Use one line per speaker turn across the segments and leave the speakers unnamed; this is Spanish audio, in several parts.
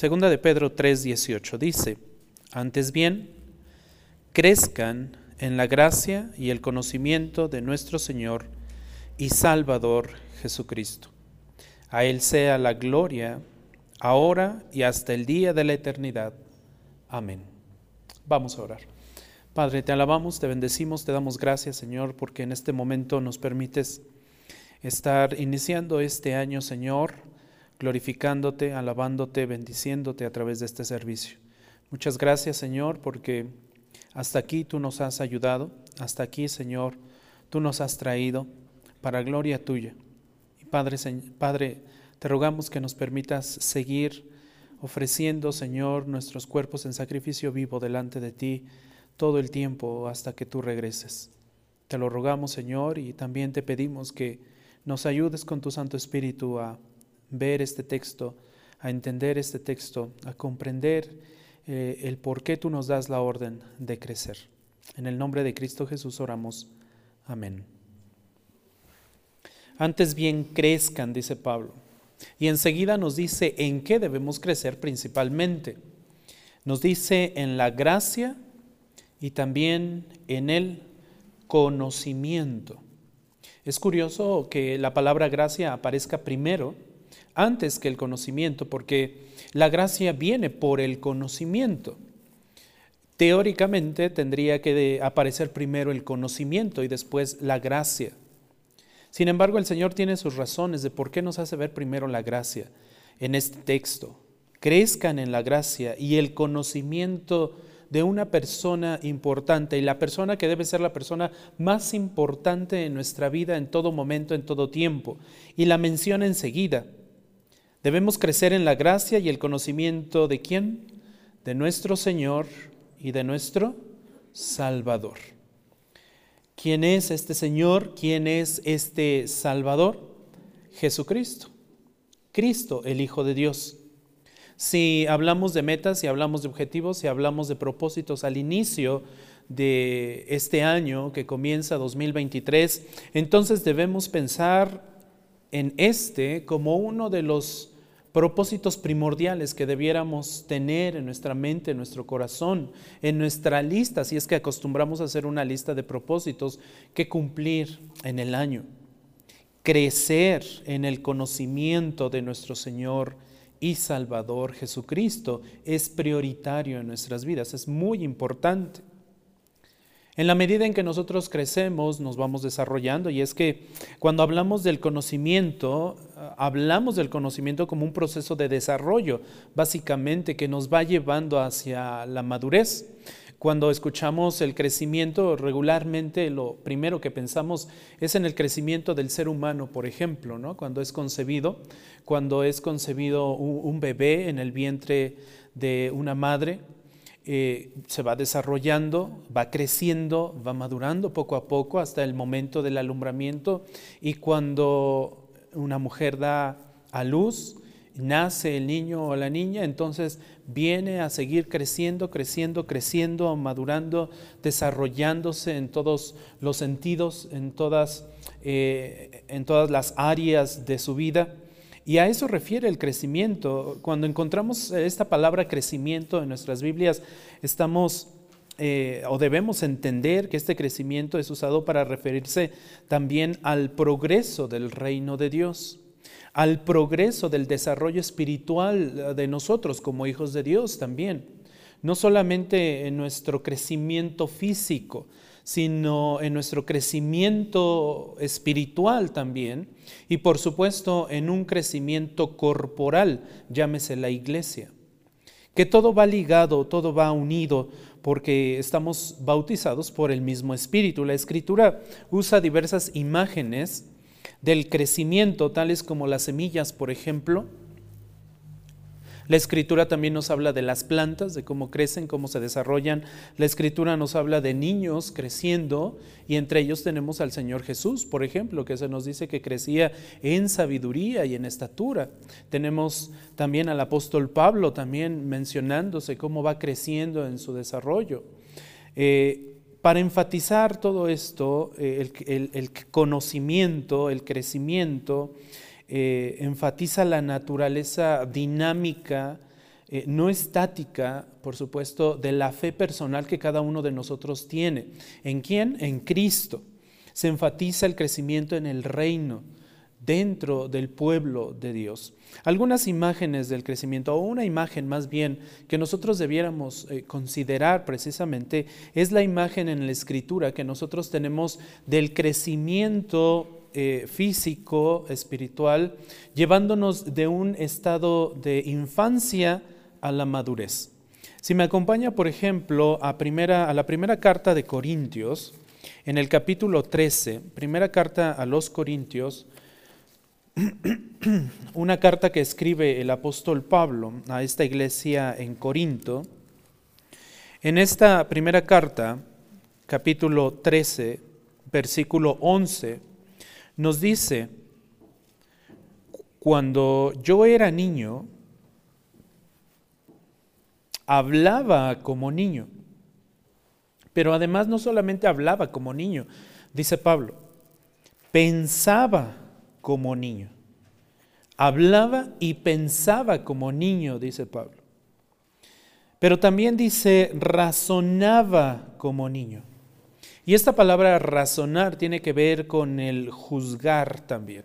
Segunda de Pedro 3:18 dice, antes bien, crezcan en la gracia y el conocimiento de nuestro Señor y Salvador Jesucristo. A Él sea la gloria, ahora y hasta el día de la eternidad. Amén. Vamos a orar. Padre, te alabamos, te bendecimos, te damos gracias, Señor, porque en este momento nos permites estar iniciando este año, Señor, glorificándote, alabándote, bendiciéndote a través de este servicio. Muchas gracias, Señor, porque hasta aquí tú nos has ayudado, hasta aquí, Señor, tú nos has traído para gloria tuya. Y Padre, Padre, te rogamos que nos permitas seguir ofreciendo, Señor, nuestros cuerpos en sacrificio vivo delante de ti todo el tiempo hasta que tú regreses. Te lo rogamos, Señor, y también te pedimos que nos ayudes con tu Santo Espíritu a ver este texto, a entender este texto, a comprender eh, el por qué tú nos das la orden de crecer. En el nombre de Cristo Jesús oramos. Amén. Antes bien crezcan, dice Pablo. Y enseguida nos dice en qué debemos crecer principalmente. Nos dice en la gracia y también en el conocimiento. Es curioso que la palabra gracia aparezca primero antes que el conocimiento, porque la gracia viene por el conocimiento. Teóricamente tendría que aparecer primero el conocimiento y después la gracia. Sin embargo, el Señor tiene sus razones de por qué nos hace ver primero la gracia en este texto. Crezcan en la gracia y el conocimiento de una persona importante y la persona que debe ser la persona más importante en nuestra vida en todo momento, en todo tiempo. Y la menciona enseguida. Debemos crecer en la gracia y el conocimiento de quién? De nuestro Señor y de nuestro Salvador. ¿Quién es este Señor? ¿Quién es este Salvador? Jesucristo. Cristo, el Hijo de Dios. Si hablamos de metas, si hablamos de objetivos, si hablamos de propósitos al inicio de este año que comienza 2023, entonces debemos pensar en este como uno de los propósitos primordiales que debiéramos tener en nuestra mente, en nuestro corazón, en nuestra lista, si es que acostumbramos a hacer una lista de propósitos que cumplir en el año. Crecer en el conocimiento de nuestro Señor y Salvador Jesucristo es prioritario en nuestras vidas, es muy importante. En la medida en que nosotros crecemos, nos vamos desarrollando y es que cuando hablamos del conocimiento, ah, hablamos del conocimiento como un proceso de desarrollo, básicamente que nos va llevando hacia la madurez. Cuando escuchamos el crecimiento, regularmente lo primero que pensamos es en el crecimiento del ser humano, por ejemplo, ¿no? cuando es concebido, cuando es concebido un bebé en el vientre de una madre, eh, se va desarrollando, va creciendo, va madurando poco a poco hasta el momento del alumbramiento y cuando una mujer da a luz, nace el niño o la niña, entonces viene a seguir creciendo, creciendo, creciendo, madurando, desarrollándose en todos los sentidos, en todas, eh, en todas las áreas de su vida. Y a eso refiere el crecimiento. Cuando encontramos esta palabra crecimiento en nuestras Biblias, estamos eh, o debemos entender que este crecimiento es usado para referirse también al progreso del reino de Dios, al progreso del desarrollo espiritual de nosotros como hijos de Dios también. No solamente en nuestro crecimiento físico, sino en nuestro crecimiento espiritual también y por supuesto en un crecimiento corporal, llámese la iglesia. Que todo va ligado, todo va unido porque estamos bautizados por el mismo espíritu. La escritura usa diversas imágenes del crecimiento, tales como las semillas, por ejemplo, la escritura también nos habla de las plantas, de cómo crecen, cómo se desarrollan. La escritura nos habla de niños creciendo y entre ellos tenemos al Señor Jesús, por ejemplo, que se nos dice que crecía en sabiduría y en estatura. Tenemos también al apóstol Pablo también mencionándose cómo va creciendo en su desarrollo. Eh, para enfatizar todo esto, eh, el conocimiento, el crecimiento, eh, enfatiza la naturaleza dinámica eh, no estática, por supuesto, de la fe personal que cada uno de nosotros tiene. ¿En quién? En Cristo. Se enfatiza el crecimiento en el reino dentro del pueblo de Dios. Algunas imágenes del crecimiento, o una imagen más bien que nosotros debiéramos eh, considerar precisamente, es la imagen en la escritura que nosotros tenemos del crecimiento eh, físico, espiritual, llevándonos de un estado de infancia a la madurez. Si me acompaña, por ejemplo, a, primera, a la primera carta de Corintios, en el capítulo 13, primera carta a los Corintios, una carta que escribe el apóstol Pablo a esta iglesia en Corinto. En esta primera carta, capítulo 13, versículo 11, nos dice, cuando yo era niño, hablaba como niño, pero además no solamente hablaba como niño, dice Pablo, pensaba como niño. Hablaba y pensaba como niño, dice Pablo. Pero también dice, razonaba como niño. Y esta palabra razonar tiene que ver con el juzgar también.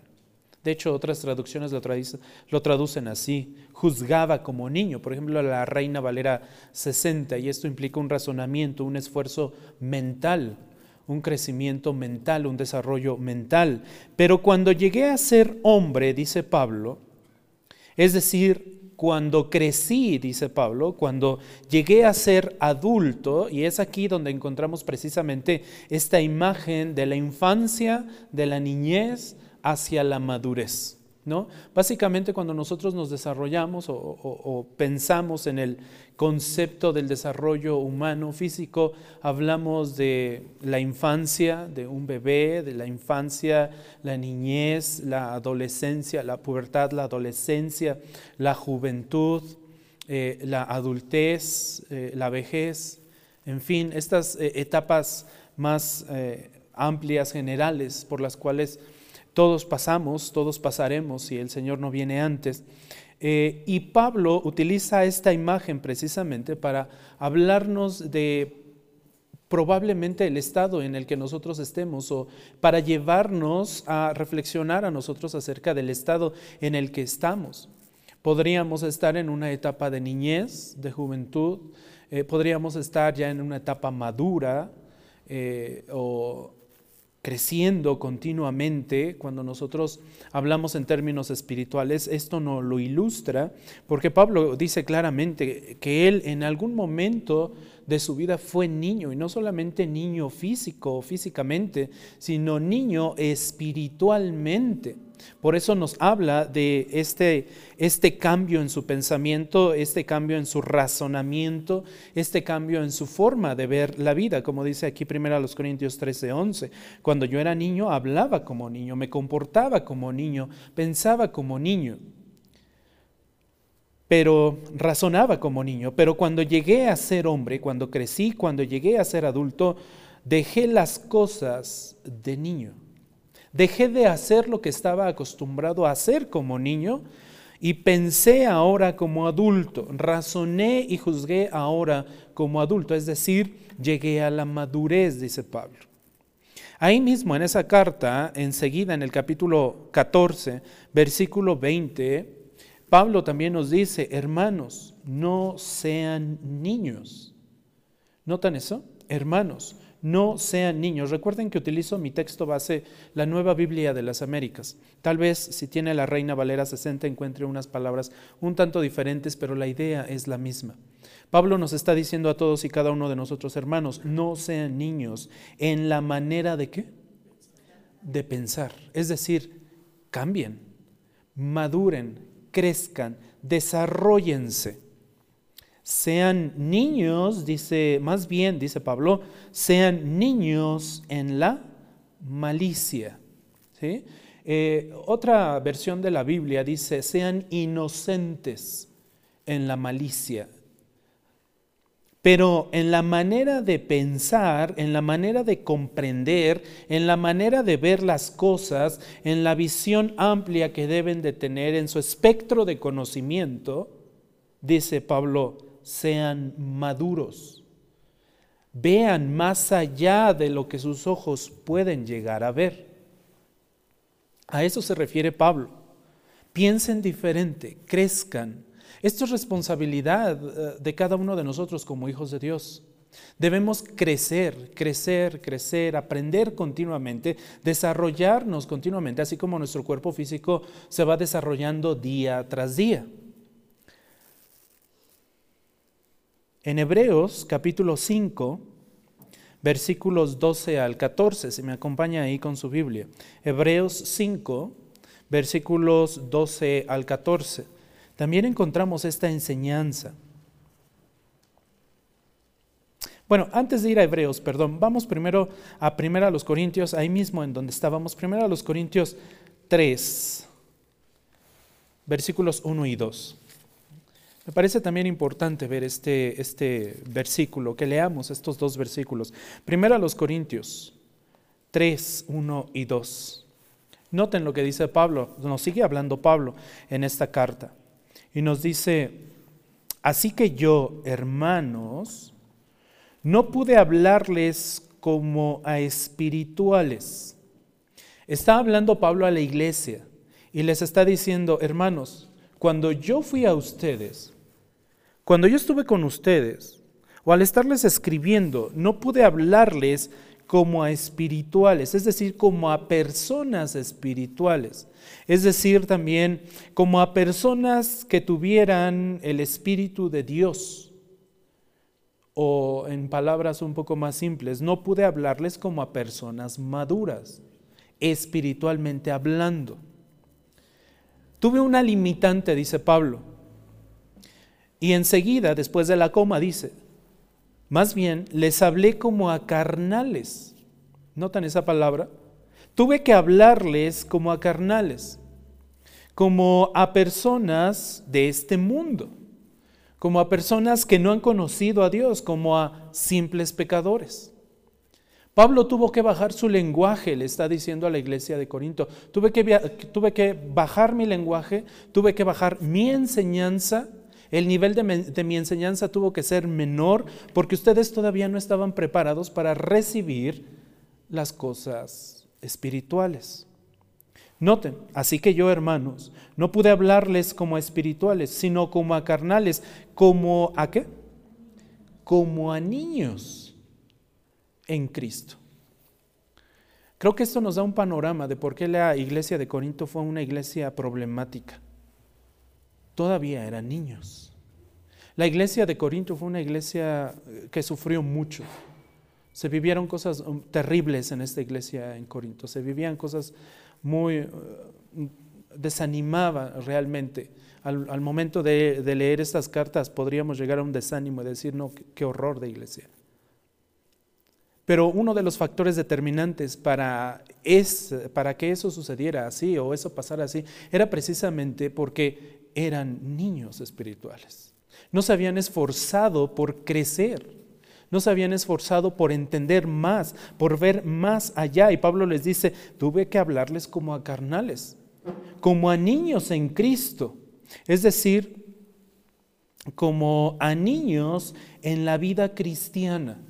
De hecho, otras traducciones lo, traducen así, juzgaba como niño. Por ejemplo, la Reina Valera 60, y esto implica un razonamiento, un esfuerzo mental un crecimiento mental, un desarrollo mental. Pero cuando llegué a ser hombre, dice Pablo, es decir, cuando crecí, dice Pablo, cuando llegué a ser adulto, y es aquí donde encontramos precisamente esta imagen de la infancia, de la niñez hacia la madurez. ¿No? Básicamente cuando nosotros nos desarrollamos o, pensamos en el concepto del desarrollo humano físico, hablamos de la infancia de un bebé, de la infancia, la niñez, la adolescencia, la pubertad, la adolescencia, la juventud, eh, la adultez, eh, la vejez, en fin, estas eh, etapas más amplias, generales, por las cuales todos pasamos, todos pasaremos si el Señor no viene antes. Eh, y Pablo utiliza esta imagen precisamente para hablarnos de probablemente el estado en el que nosotros estemos o para llevarnos a reflexionar a nosotros acerca del estado en el que estamos. Podríamos estar en una etapa de niñez, de juventud, eh, podríamos estar ya en una etapa madura eh, o creciendo continuamente, cuando nosotros hablamos en términos espirituales, esto no lo ilustra, porque Pablo dice claramente que él en algún momento de su vida fue niño, y no solamente niño físico, físicamente, sino niño espiritualmente. Por eso nos habla de este, este cambio en su pensamiento, este cambio en su razonamiento, este cambio en su forma de ver la vida, como dice aquí primero a los Corintios 13, 11. Cuando yo era niño hablaba como niño, me comportaba como niño, pensaba como niño pero razonaba como niño. Pero cuando llegué a ser hombre, cuando crecí, cuando llegué a ser adulto, dejé las cosas de niño. Dejé de hacer lo que estaba acostumbrado a hacer como niño y pensé ahora como adulto. Razoné y juzgué ahora como adulto. Es decir, llegué a la madurez, dice Pablo. Ahí mismo en esa carta, enseguida en el capítulo 14, versículo 20, Pablo también nos dice, hermanos, no sean niños. ¿Notan eso? Hermanos, no sean niños. Recuerden que utilizo mi texto base, la Nueva Biblia de las Américas. Tal vez si tiene la Reina Valera 60 encuentre unas palabras un tanto diferentes, pero la idea es la misma. Pablo nos está diciendo a todos y cada uno de nosotros, hermanos, no sean niños en la manera de qué? De pensar. Es decir, cambien, maduren, crezcan, desarrollense. Sean niños, dice, más bien, dice Pablo, sean niños en la malicia. Eh, otra versión de la Biblia dice, sean inocentes en la malicia pero en la manera de pensar, en la manera de comprender, en la manera de ver las cosas, en la visión amplia que deben de tener, en su espectro de conocimiento, dice Pablo, sean maduros. Vean más allá de lo que sus ojos pueden llegar a ver. A eso se refiere Pablo. Piensen diferente, crezcan. Esto es responsabilidad eh, de cada uno de nosotros como hijos de Dios. Debemos crecer, crecer, crecer, aprender continuamente, desarrollarnos continuamente, así como nuestro cuerpo físico se va desarrollando día tras día. En Hebreos capítulo 5, versículos 12 al 14, si me acompaña ahí con su Biblia. Hebreos 5, versículos 12 al 14. También encontramos esta enseñanza. Bueno, antes de ir a Hebreos, perdón, vamos primero a primero a los Corintios, ahí mismo en donde estábamos, primero a los Corintios 3, versículos 1 y 2. Me parece también importante ver este, este versículo, que leamos estos dos versículos. Primero a los Corintios 3, 1 y 2. Noten lo que dice Pablo, nos sigue hablando Pablo en esta carta. Y nos dice, así que yo, hermanos, no pude hablarles como a espirituales. Está hablando Pablo a la iglesia y les está diciendo, hermanos, cuando yo fui a ustedes, cuando yo estuve con ustedes, o al estarles escribiendo, no pude hablarles como a espirituales, es decir, como a personas espirituales, es decir, también como a personas que tuvieran el Espíritu de Dios o en palabras un poco más simples, no pude hablarles como a personas maduras, espiritualmente hablando. Tuve una limitante, dice Pablo. Y enseguida, después de la coma, dice, más bien les hablé como a carnales. ¿Notan esa palabra? Tuve que hablarles como a carnales, como a personas de este mundo como a personas que no han conocido a Dios, como a simples pecadores. Pablo tuvo que bajar su lenguaje, le está diciendo a la iglesia de Corinto. Tuve que, tuve que bajar mi lenguaje, tuve que bajar mi enseñanza. El nivel de, mi enseñanza tuvo que ser menor porque ustedes todavía no estaban preparados para recibir las cosas espirituales. Noten, así que yo, hermanos, no pude hablarles como a espirituales, sino como a carnales, como a qué? Como a niños en Cristo. Creo que esto nos da un panorama de por qué la iglesia de Corinto fue una iglesia problemática. Todavía eran niños. La iglesia de Corinto fue una iglesia eh, que sufrió mucho. Se vivieron cosas um, terribles en esta iglesia en Corinto. Se vivían cosas muy eh, desanimaba realmente. Al, momento de, leer estas cartas podríamos llegar a un desánimo y decir, no, qué, horror de iglesia. Pero uno de los factores determinantes para, es, para que eso sucediera así o eso pasara así era precisamente porque eran niños espirituales. No se habían esforzado por crecer. No se habían esforzado por entender más, por ver más allá. Y Pablo les dice, tuve que hablarles como a carnales, como a niños en Cristo. Es decir, como a niños en la vida cristiana,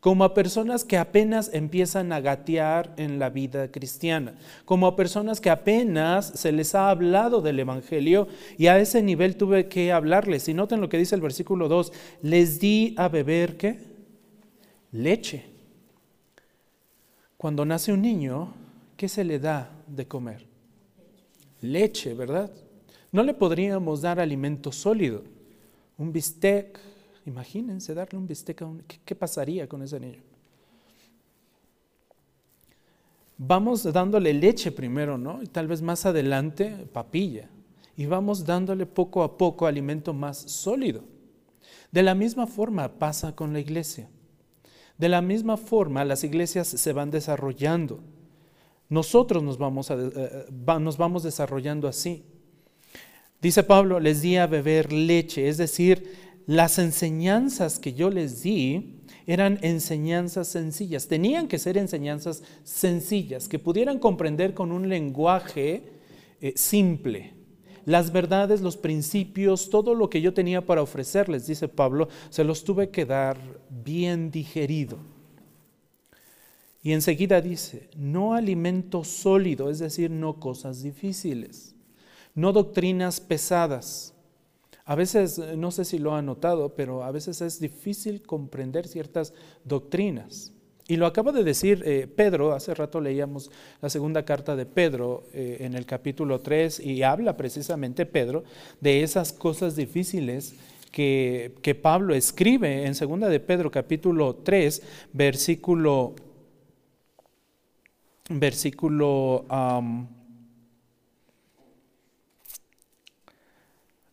como a personas que apenas empiezan a gatear en la vida cristiana, como a personas que apenas se les ha hablado del Evangelio y a ese nivel tuve que hablarles. Y noten lo que dice el versículo 2, les di a beber qué? Leche. Cuando nace un niño, ¿qué se le da de comer? Leche, ¿verdad? No le podríamos dar alimento sólido. Un bistec, imagínense darle un bistec a un... ¿Qué, pasaría con ese niño? Vamos dándole leche primero, ¿no? Y tal vez más adelante papilla. Y vamos dándole poco a poco alimento más sólido. De la misma forma pasa con la iglesia. De la misma forma las iglesias se van desarrollando. Nosotros nos vamos, eh, eh, nos vamos desarrollando así. Dice Pablo, les di a beber leche, es decir, las enseñanzas que yo les di eran enseñanzas sencillas, tenían que ser enseñanzas sencillas, que pudieran comprender con un lenguaje eh, simple. las verdades, los principios, todo lo que yo tenía para ofrecerles, dice Pablo, se los tuve que dar bien digerido. Y enseguida dice, no alimento sólido, es decir, no cosas difíciles, no doctrinas pesadas. A veces, no sé si lo han notado, pero a veces es difícil comprender ciertas doctrinas. Y lo acaba de decir eh, Pedro, hace rato leíamos la segunda carta de Pedro eh, en el capítulo 3 y habla precisamente Pedro de esas cosas difíciles que, que Pablo escribe en segunda de Pedro capítulo 3, versículo, versículo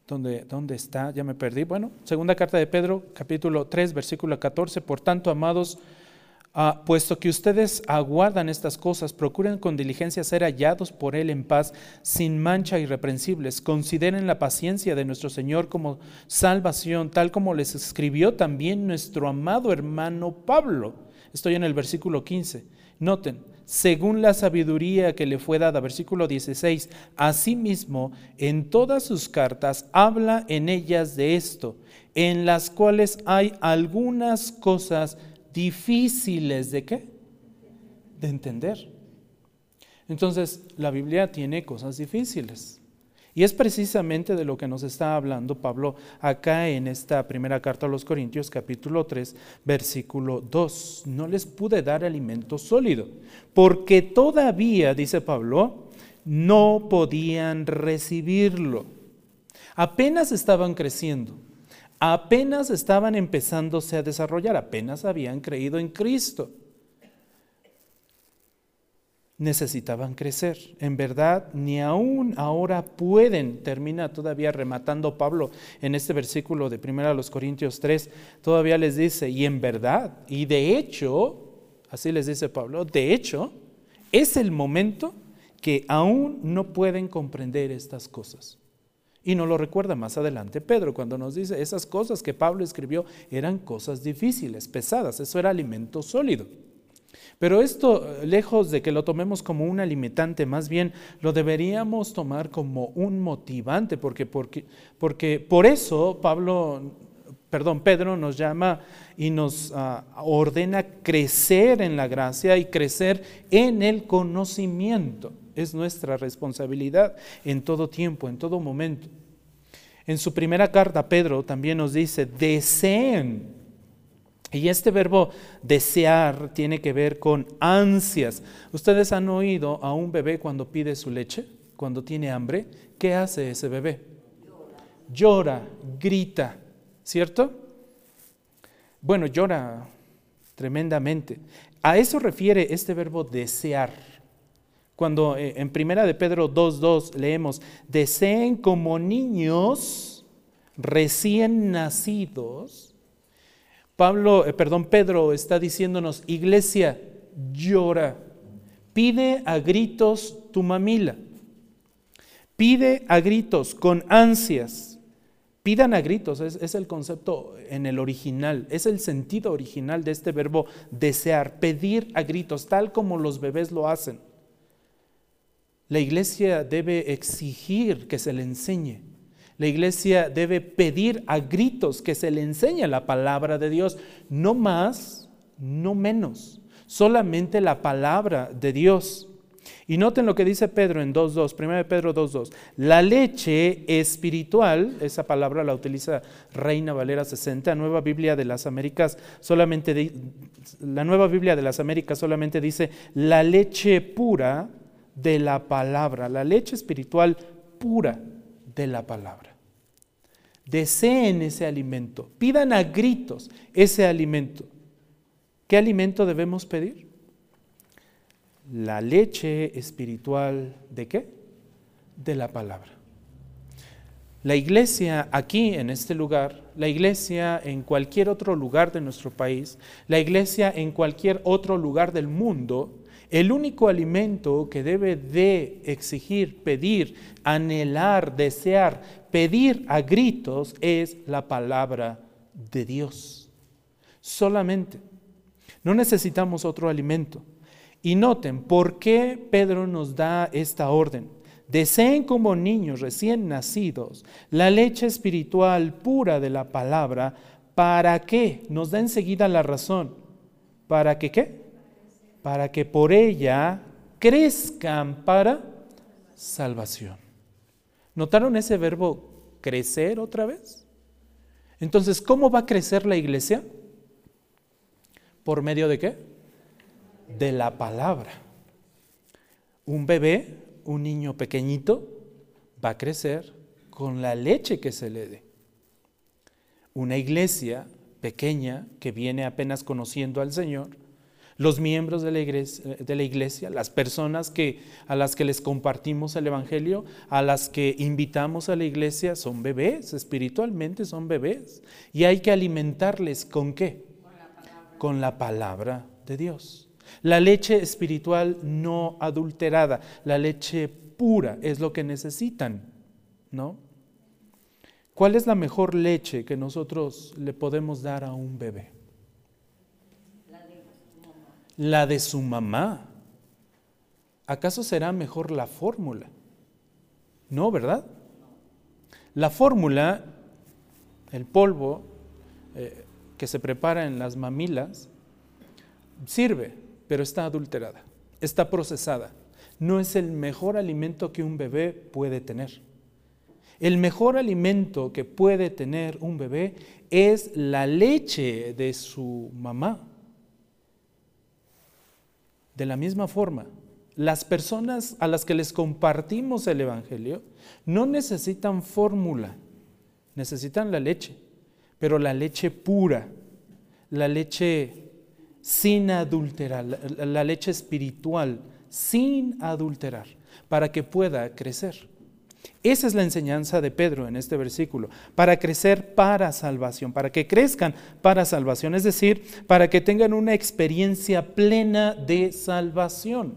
¿Dónde, ¿Dónde, está? Ya me perdí. Bueno, segunda carta de Pedro, capítulo 3, versículo 14. Por tanto, amados, Ah, puesto que ustedes aguardan estas cosas, procuren con diligencia ser hallados por Él en paz, sin mancha irreprensibles. Consideren la paciencia de nuestro Señor como salvación, tal como les escribió también nuestro amado hermano Pablo. Estoy en el versículo 15. Noten, según la sabiduría que le fue dada, versículo 16, asimismo, en todas sus cartas habla en ellas de esto, en las cuales hay algunas cosas difíciles de qué? De entender. Entonces, la Biblia tiene cosas difíciles. Y es precisamente de lo que nos está hablando Pablo acá en esta primera carta a los Corintios, capítulo 3, versículo 2. No les pude dar alimento sólido, porque todavía, dice Pablo, no podían recibirlo. Apenas estaban creciendo apenas estaban empezándose a desarrollar, apenas habían creído en Cristo. Necesitaban crecer. En verdad, ni aún ahora pueden, termina todavía rematando Pablo en este versículo de 1 Corintios 3, todavía les dice, y en verdad, y de hecho, así les dice Pablo, de hecho, es el momento que aún no pueden comprender estas cosas. Y nos lo recuerda más adelante Pedro cuando nos dice, esas cosas que Pablo escribió eran cosas difíciles, pesadas, eso era alimento sólido. Pero esto, lejos de que lo tomemos como un alimentante, más bien lo deberíamos tomar como un motivante, porque, porque, porque por eso Pablo, perdón, Pedro nos llama y nos ah, ordena crecer en la gracia y crecer en el conocimiento. Es nuestra responsabilidad en todo tiempo, en todo momento. En su primera carta, Pedro también nos dice, deseen. Y este verbo desear tiene que ver con ansias. ¿Ustedes han oído a un bebé cuando pide su leche, cuando tiene hambre? ¿Qué hace ese bebé? Llora, grita, ¿cierto? Bueno, llora tremendamente. A eso refiere este verbo desear. Cuando eh, en primera de Pedro 2.2 leemos, deseen como niños recién nacidos, Pablo, eh, perdón, Pedro está diciéndonos, iglesia, llora, pide a gritos tu mamila, pide a gritos con ansias, pidan a gritos, es, es el concepto en el original, es el sentido original de este verbo desear, pedir a gritos, tal como los bebés lo hacen. La iglesia debe exigir que se le enseñe. La iglesia debe pedir a gritos que se le enseñe la palabra de Dios, no más, no menos, solamente la palabra de Dios. Y noten lo que dice Pedro en 2.2, 1 Pedro 2.2. La leche espiritual, esa palabra la utiliza Reina Valera 60, Nueva Biblia de las Américas solamente la Nueva Biblia de las Américas solamente dice la leche pura de la palabra, la leche espiritual pura de la palabra. Deseen ese alimento, pidan a gritos ese alimento. ¿Qué alimento debemos pedir? La leche espiritual de qué? De la palabra. La iglesia aquí en este lugar, la iglesia en cualquier otro lugar de nuestro país, la iglesia en cualquier otro lugar del mundo, el único alimento que debe de exigir, pedir, anhelar, desear, pedir a gritos es la palabra de Dios. Solamente. No necesitamos otro alimento. Y noten, ¿por qué Pedro nos da esta orden? Deseen como niños recién nacidos la leche espiritual pura de la palabra. ¿Para qué? Nos da enseguida la razón. ¿Para que qué? Para que por ella crezcan para salvación. ¿Notaron ese verbo crecer otra vez? Entonces, ¿cómo va a crecer la iglesia? ¿Por medio de qué? De la palabra. Un bebé, un niño pequeñito, va a crecer con la leche que se le dé. Una iglesia pequeña que viene apenas conociendo al Señor, los miembros de la, iglesia, la las personas a las que les compartimos el Evangelio, a las que invitamos a la iglesia, son bebés, espiritualmente son bebés. Y hay que alimentarles con qué? Con la palabra de Dios. La leche espiritual no adulterada, la leche pura es lo que necesitan, ¿no? ¿Cuál es la mejor leche que nosotros le podemos dar a un bebé? La de su mamá. ¿Acaso será mejor la fórmula? No, ¿verdad? La fórmula, el polvo eh, que se prepara en las mamilas, sirve, pero está adulterada, está procesada. No es el mejor alimento que un bebé puede tener. El mejor alimento que puede tener un bebé es la leche de su mamá. De la misma forma, las personas a las que les compartimos el Evangelio no necesitan fórmula, necesitan la leche, pero la leche pura, la leche sin adulterar, la, leche espiritual sin adulterar, para que pueda crecer. Esa es la enseñanza de Pedro en este versículo, para crecer para salvación, para que crezcan para salvación, es decir, para que tengan una experiencia plena de salvación.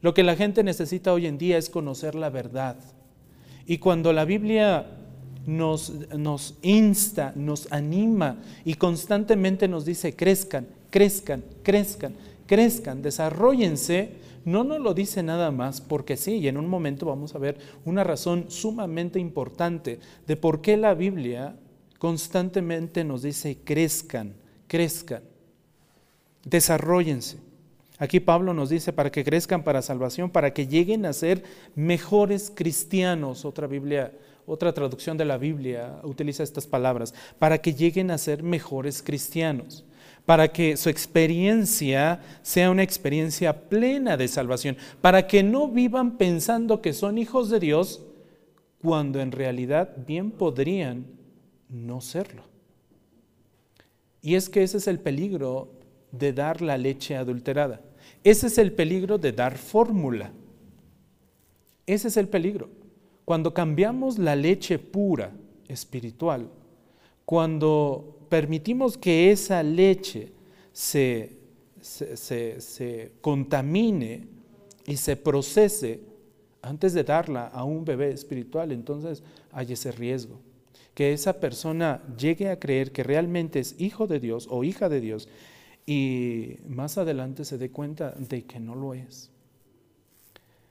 Lo que la gente necesita hoy en día es conocer la verdad. Y cuando la Biblia nos, insta, nos anima y constantemente nos dice, crezcan, crezcan, crezcan, crezcan, desarrollense, no nos lo dice nada más porque sí, y en un momento vamos a ver una razón sumamente importante de por qué la Biblia constantemente nos dice crezcan, crezcan, desarrollense. Aquí Pablo nos dice para que crezcan para salvación, para que lleguen a ser mejores cristianos. Otra Biblia, otra traducción de la Biblia utiliza estas palabras, para que lleguen a ser mejores cristianos para que su experiencia sea una experiencia plena de salvación, para que no vivan pensando que son hijos de Dios cuando en realidad bien podrían no serlo. Y es que ese es el peligro de dar la leche adulterada. Ese es el peligro de dar fórmula. Ese es el peligro. Cuando cambiamos la leche pura, espiritual, cuando permitimos que esa leche se, se, contamine y se procese antes de darla a un bebé espiritual, entonces hay ese riesgo. Que esa persona llegue a creer que realmente es hijo de Dios o hija de Dios y más adelante se dé cuenta de que no lo es.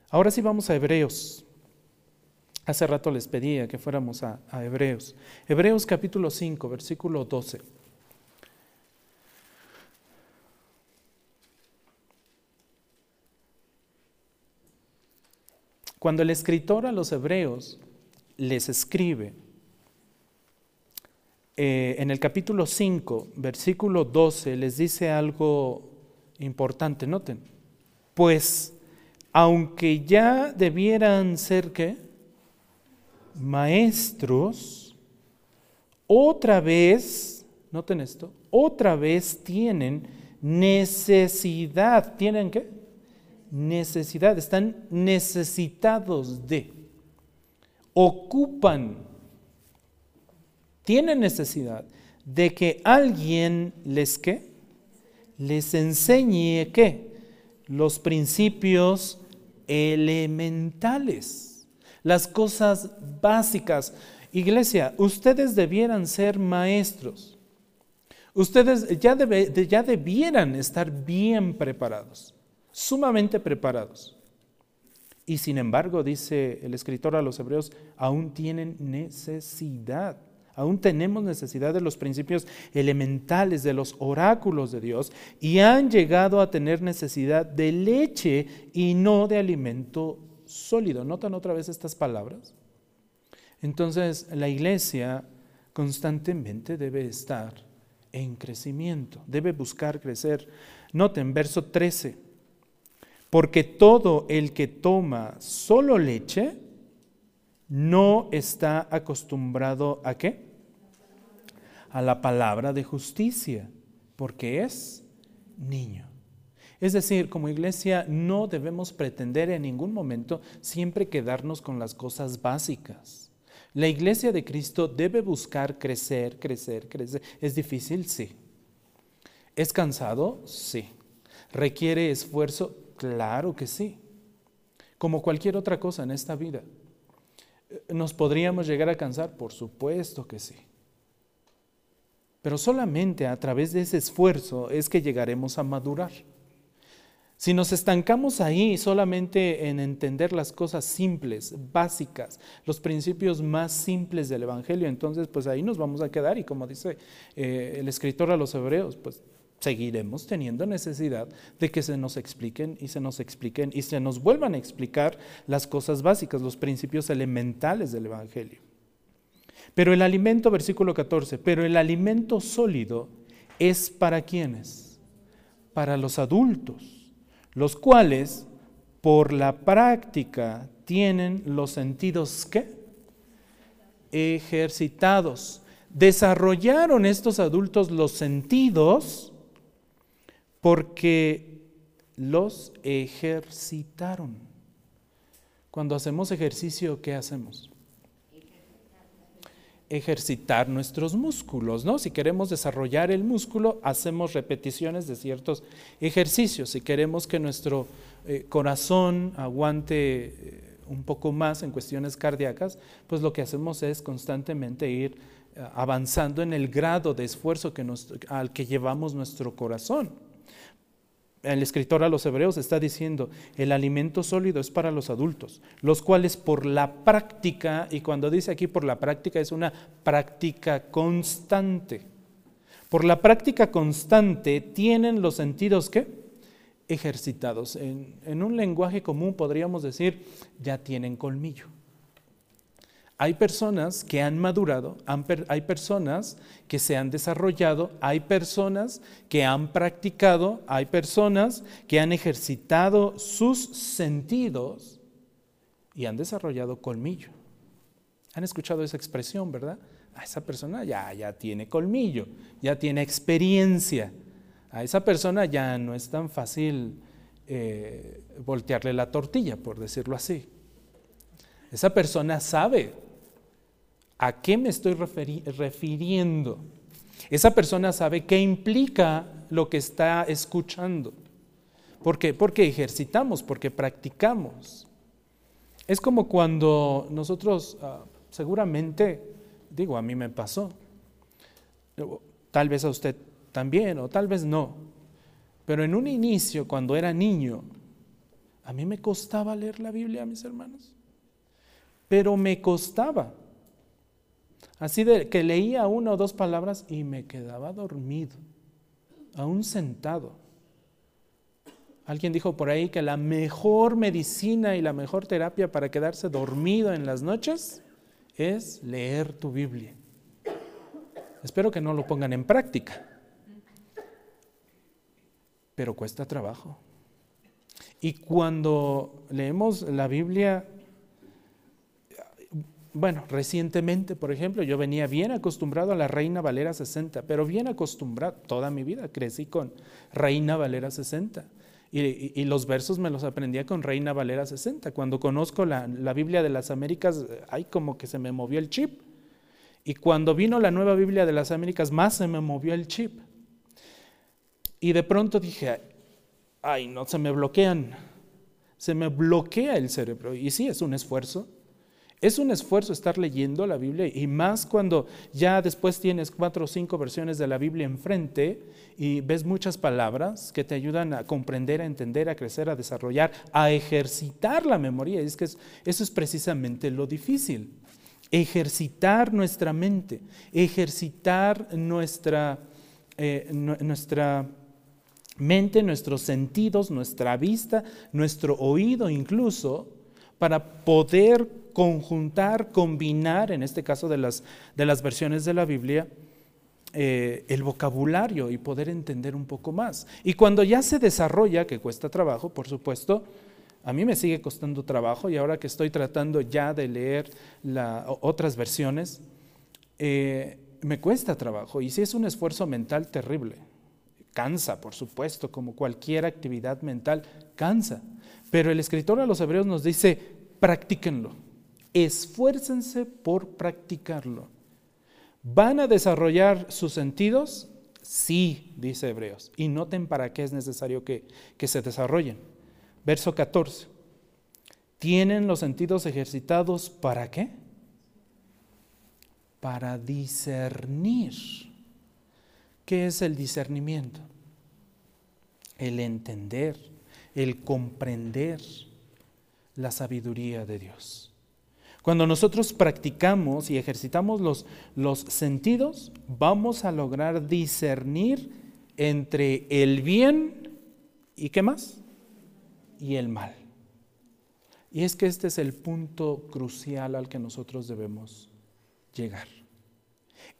Ahora sí vamos a Hebreos. Hace rato les pedía que fuéramos a, Hebreos. Hebreos capítulo 5, versículo 12. Cuando el escritor a los hebreos les escribe, eh, en el capítulo 5, versículo 12, les dice algo importante, noten, pues aunque ya debieran ser que maestros, otra vez, noten esto, otra vez tienen necesidad. ¿Tienen qué? Necesidad, están necesitados de, ocupan, tienen necesidad de que alguien les qué? Les enseñe qué? Los principios elementales las cosas básicas. Iglesia, ustedes debieran ser maestros. Ustedes ya, ya debieran estar bien preparados, sumamente preparados. Y sin embargo, dice el escritor a los hebreos, aún tienen necesidad. Aún tenemos necesidad de los principios elementales, de los oráculos de Dios, y han llegado a tener necesidad de leche y no de alimento sólido. ¿Notan otra vez estas palabras? Entonces, la iglesia constantemente debe estar en crecimiento, debe buscar crecer. Noten, verso 13, porque todo el que toma solo leche, no está acostumbrado a qué? A la palabra de justicia, porque es niño. Es decir, como iglesia no debemos pretender en ningún momento siempre quedarnos con las cosas básicas. La iglesia de Cristo debe buscar crecer, crecer, crecer. ¿Es difícil? Sí. ¿Es cansado? Sí. ¿Requiere esfuerzo? Claro que sí. Como cualquier otra cosa en esta vida. ¿Nos podríamos llegar a cansar? Por supuesto que sí. Pero solamente a través de ese esfuerzo es que llegaremos a madurar. Si nos estancamos ahí solamente en entender las cosas simples, básicas, los principios más simples del Evangelio, entonces pues ahí nos vamos a quedar y como dice eh, el escritor a los hebreos, pues seguiremos teniendo necesidad de que se nos expliquen y se nos expliquen y se nos vuelvan a explicar las cosas básicas, los principios elementales del Evangelio. Pero el alimento, versículo 14, pero el alimento sólido es para quienes? Para los adultos, los cuales por la práctica tienen los sentidos ¿qué? ejercitados. Desarrollaron estos adultos los sentidos porque los ejercitaron. Cuando hacemos ejercicio, ¿qué hacemos? Ejercitar nuestros músculos, ¿no? Si queremos desarrollar el músculo, hacemos repeticiones de ciertos ejercicios. Si queremos que nuestro eh, corazón aguante eh, un poco más en cuestiones cardíacas, pues lo que hacemos es constantemente ir eh, avanzando en el grado de esfuerzo que al que llevamos nuestro corazón el escritor a los hebreos está diciendo, el alimento sólido es para los adultos, los cuales por la práctica, y cuando dice aquí por la práctica es una práctica constante, por la práctica constante tienen los sentidos que ejercitados. En, en un lenguaje común podríamos decir, ya tienen colmillo. Hay personas que han madurado, hay personas que se han desarrollado, hay personas que han practicado, hay personas que han ejercitado sus sentidos y han desarrollado colmillo. ¿Han escuchado esa expresión, verdad? A esa persona ya, ya tiene colmillo, ya tiene experiencia. A esa persona ya no es tan fácil eh, voltearle la tortilla, por decirlo así. Esa persona sabe a qué me estoy refiriendo. Esa persona sabe qué implica lo que está escuchando. ¿Por qué? Porque ejercitamos, porque practicamos. Es como cuando nosotros, ah, seguramente, digo, a mí me pasó, tal vez a usted también, o tal vez no, pero en un inicio, cuando era niño, a mí me costaba leer la Biblia, mis hermanos pero me costaba. Así de que leía una o dos palabras y me quedaba dormido, aún sentado. Alguien dijo por ahí que la mejor medicina y la mejor terapia para quedarse dormido en las noches es leer tu Biblia. Espero que no lo pongan en práctica, pero cuesta trabajo. Y cuando leemos la Biblia bueno, recientemente, por ejemplo, yo venía bien acostumbrado a la Reina Valera 60, pero bien acostumbrado, toda mi vida crecí con Reina Valera 60. Y, los versos me los aprendía con Reina Valera 60. Cuando conozco la, la Biblia de las Américas, hay como que se me movió el chip. Y cuando vino la nueva Biblia de las Américas, más se me movió el chip. Y de pronto dije, ay, no, se me bloquean, se me bloquea el cerebro. Y sí, es un esfuerzo, Es un esfuerzo estar leyendo la Biblia y más cuando ya después tienes cuatro o cinco versiones de la Biblia enfrente y ves muchas palabras que te ayudan a comprender, a entender, a crecer, a desarrollar, a ejercitar la memoria. es que eso es precisamente lo difícil. Ejercitar nuestra mente, ejercitar nuestra, eh, nuestra mente, nuestros sentidos, nuestra vista, nuestro oído incluso, para poder conjuntar, combinar, en este caso de las, de las versiones de la Biblia, eh, el vocabulario y poder entender un poco más. Y cuando ya se desarrolla, que cuesta trabajo, por supuesto, a mí me sigue costando trabajo y ahora que estoy tratando ya de leer otras versiones, eh, me cuesta trabajo y sí es un esfuerzo mental terrible. Cansa, por supuesto, como cualquier actividad mental, cansa. Pero el escritor a los hebreos nos dice, practíquenlo esfuércense por practicarlo. ¿Van a desarrollar sus sentidos? Sí, dice Hebreos. Y noten para qué es necesario que, que se desarrollen. Verso 14. ¿Tienen los sentidos ejercitados para qué? Para discernir. ¿Qué es el discernimiento? El entender, el comprender la sabiduría de Dios. Cuando nosotros practicamos y ejercitamos los, los sentidos, vamos a lograr discernir entre el bien y qué más? Y el mal. Y es que este es el punto crucial al que nosotros debemos llegar.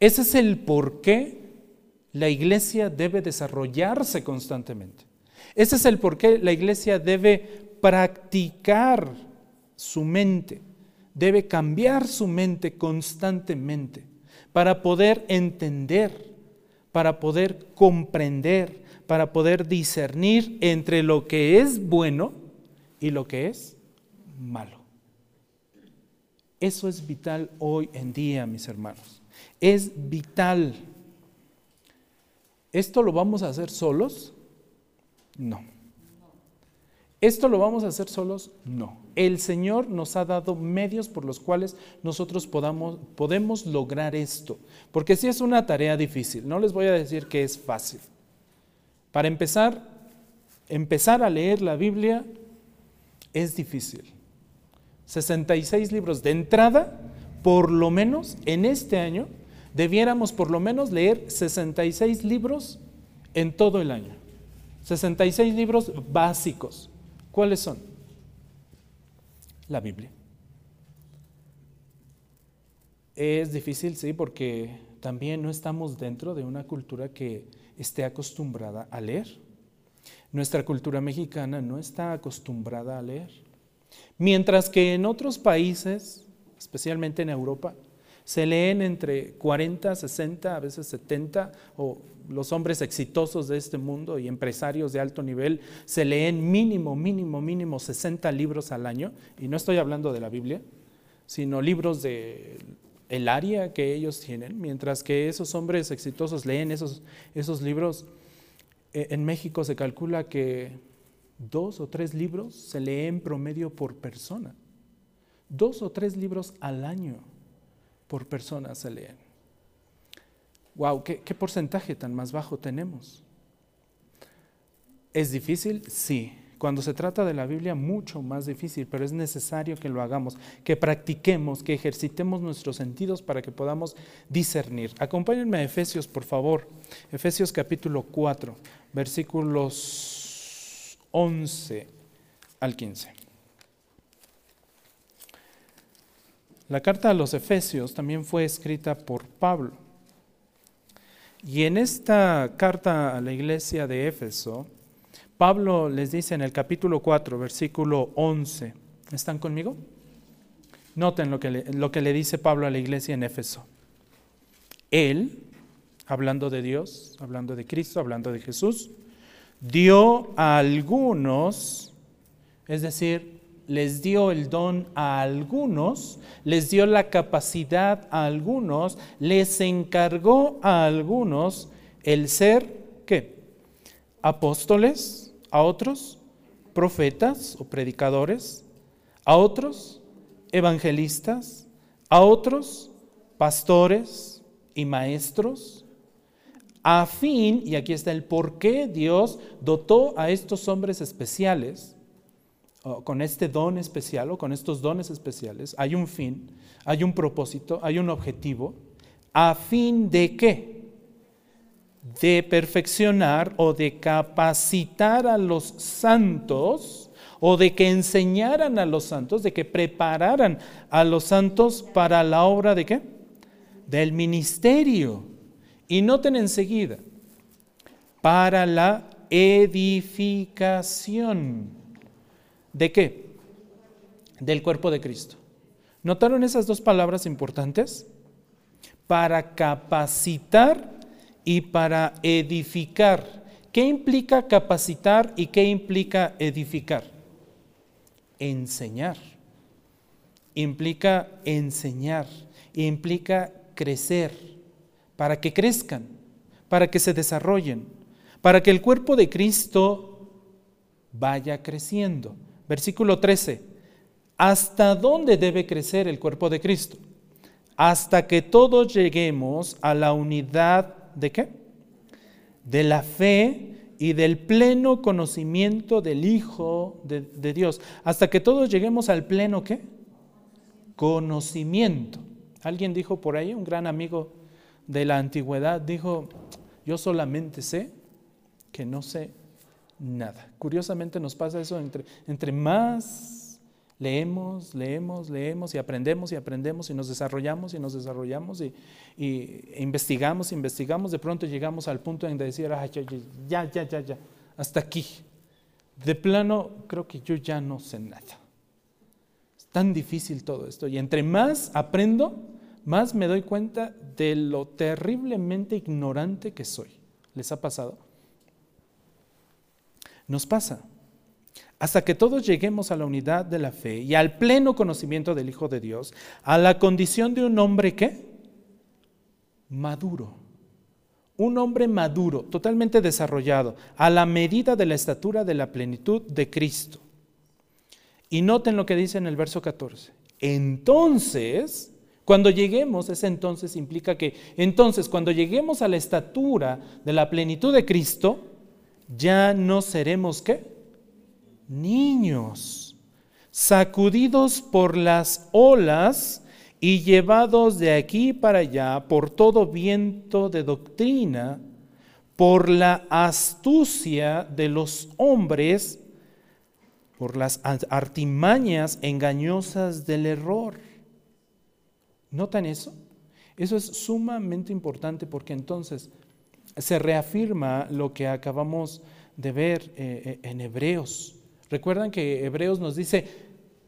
Ese es el por qué la iglesia debe desarrollarse constantemente. Ese es el por qué la iglesia debe practicar su mente debe cambiar su mente constantemente para poder entender, para poder comprender, para poder discernir entre lo que es bueno y lo que es malo. Eso es vital hoy en día, mis hermanos. Es vital. ¿Esto lo vamos a hacer solos? No. ¿Esto lo vamos a hacer solos? No. El Señor nos ha dado medios por los cuales nosotros podamos, podemos lograr esto. Porque si es una tarea difícil, no les voy a decir que es fácil. Para empezar, empezar a leer la Biblia es difícil. 66 libros de entrada, por lo menos en este año, debiéramos por lo menos leer 66 libros en todo el año. 66 libros básicos. ¿Cuáles son? La Biblia. Es difícil, sí, porque también no estamos dentro de una cultura que esté acostumbrada a leer. Nuestra cultura mexicana no está acostumbrada a leer. Mientras que en otros países, especialmente en Europa, se leen entre 40, 60, a veces 70 o los hombres exitosos de este mundo y empresarios de alto nivel se leen mínimo, mínimo, mínimo 60 libros al año, y no estoy hablando de la Biblia, sino libros de el área que ellos tienen, mientras que esos hombres exitosos leen esos, esos libros, e, en México se calcula que dos o tres libros se leen promedio por persona, dos o tres libros al año por persona se leen. Wow, ¿qué, porcentaje tan más bajo tenemos? ¿Es difícil? Sí. Cuando se trata de la Biblia, mucho más difícil, pero es necesario que lo hagamos, que practiquemos, que ejercitemos nuestros sentidos para que podamos discernir. Acompáñenme a Efesios, por favor. Efesios capítulo 4, versículos 11 al 15. La carta a los Efesios también fue escrita por Pablo. Y en esta carta a la iglesia de Éfeso, Pablo les dice en el capítulo 4, versículo 11, ¿están conmigo? Noten lo que, le, lo que le dice Pablo a la iglesia en Éfeso. Él, hablando de Dios, hablando de Cristo, hablando de Jesús, dio a algunos, es decir, les dio el don a algunos, les dio la capacidad a algunos, les encargó a algunos el ser, ¿qué? Apóstoles, a otros, profetas o predicadores, a otros, evangelistas, a otros pastores y maestros, a fin, y aquí está el por qué Dios dotó a estos hombres especiales con este don especial o con estos dones especiales, hay un fin, hay un propósito, hay un objetivo, a fin de qué? De perfeccionar o de capacitar a los santos o de que enseñaran a los santos, de que prepararan a los santos para la obra de qué? Del ministerio. Y noten enseguida, para la edificación ¿De qué? Del cuerpo de Cristo. ¿Notaron esas dos palabras importantes? Para capacitar y para edificar. ¿Qué implica capacitar y qué implica edificar? Enseñar. Implica enseñar, implica crecer, para que crezcan, para que se desarrollen, para que el cuerpo de Cristo vaya creciendo. Versículo 13. ¿Hasta dónde debe crecer el cuerpo de Cristo? Hasta que todos lleguemos a la unidad de qué? De la fe y del pleno conocimiento del Hijo de, de Dios. Hasta que todos lleguemos al pleno qué? Conocimiento. Alguien dijo por ahí, un gran amigo de la antigüedad, dijo, yo solamente sé que no sé nada. Curiosamente nos pasa eso entre, entre más leemos, leemos, leemos y aprendemos y aprendemos y nos desarrollamos y nos desarrollamos y, investigamos, investigamos, de pronto llegamos al punto en decir, ya, ya, ya, ya, hasta aquí. De plano, creo que yo ya no sé nada. Es tan difícil todo esto. Y entre más aprendo, más me doy cuenta de lo terriblemente ignorante que soy. ¿Les ha pasado? Nos pasa. Hasta que todos lleguemos a la unidad de la fe y al pleno conocimiento del Hijo de Dios, a la condición de un hombre que maduro. Un hombre maduro, totalmente desarrollado, a la medida de la estatura de la plenitud de Cristo. Y noten lo que dice en el verso 14. Entonces, cuando lleguemos, ese entonces implica que, entonces, cuando lleguemos a la estatura de la plenitud de Cristo, ya no seremos qué? Niños, sacudidos por las olas y llevados de aquí para allá por todo viento de doctrina, por la astucia de los hombres, por las artimañas engañosas del error. ¿Notan eso? Eso es sumamente importante porque entonces se reafirma lo que acabamos de ver eh, eh, en Hebreos. Recuerdan que Hebreos nos dice,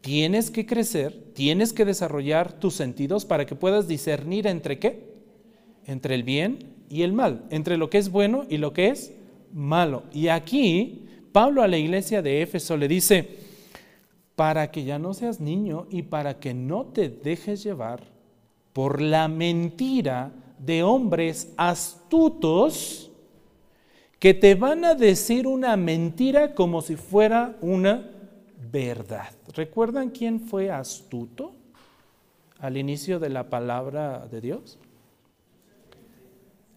tienes que crecer, tienes que desarrollar tus sentidos para que puedas discernir entre qué? Entre el bien y el mal, entre lo que es bueno y lo que es malo. Y aquí Pablo a la iglesia de Éfeso le dice, para que ya no seas niño y para que no te dejes llevar por la mentira de hombres astutos que te van a decir una mentira como si fuera una verdad. ¿Recuerdan quién fue astuto al inicio de la palabra de Dios?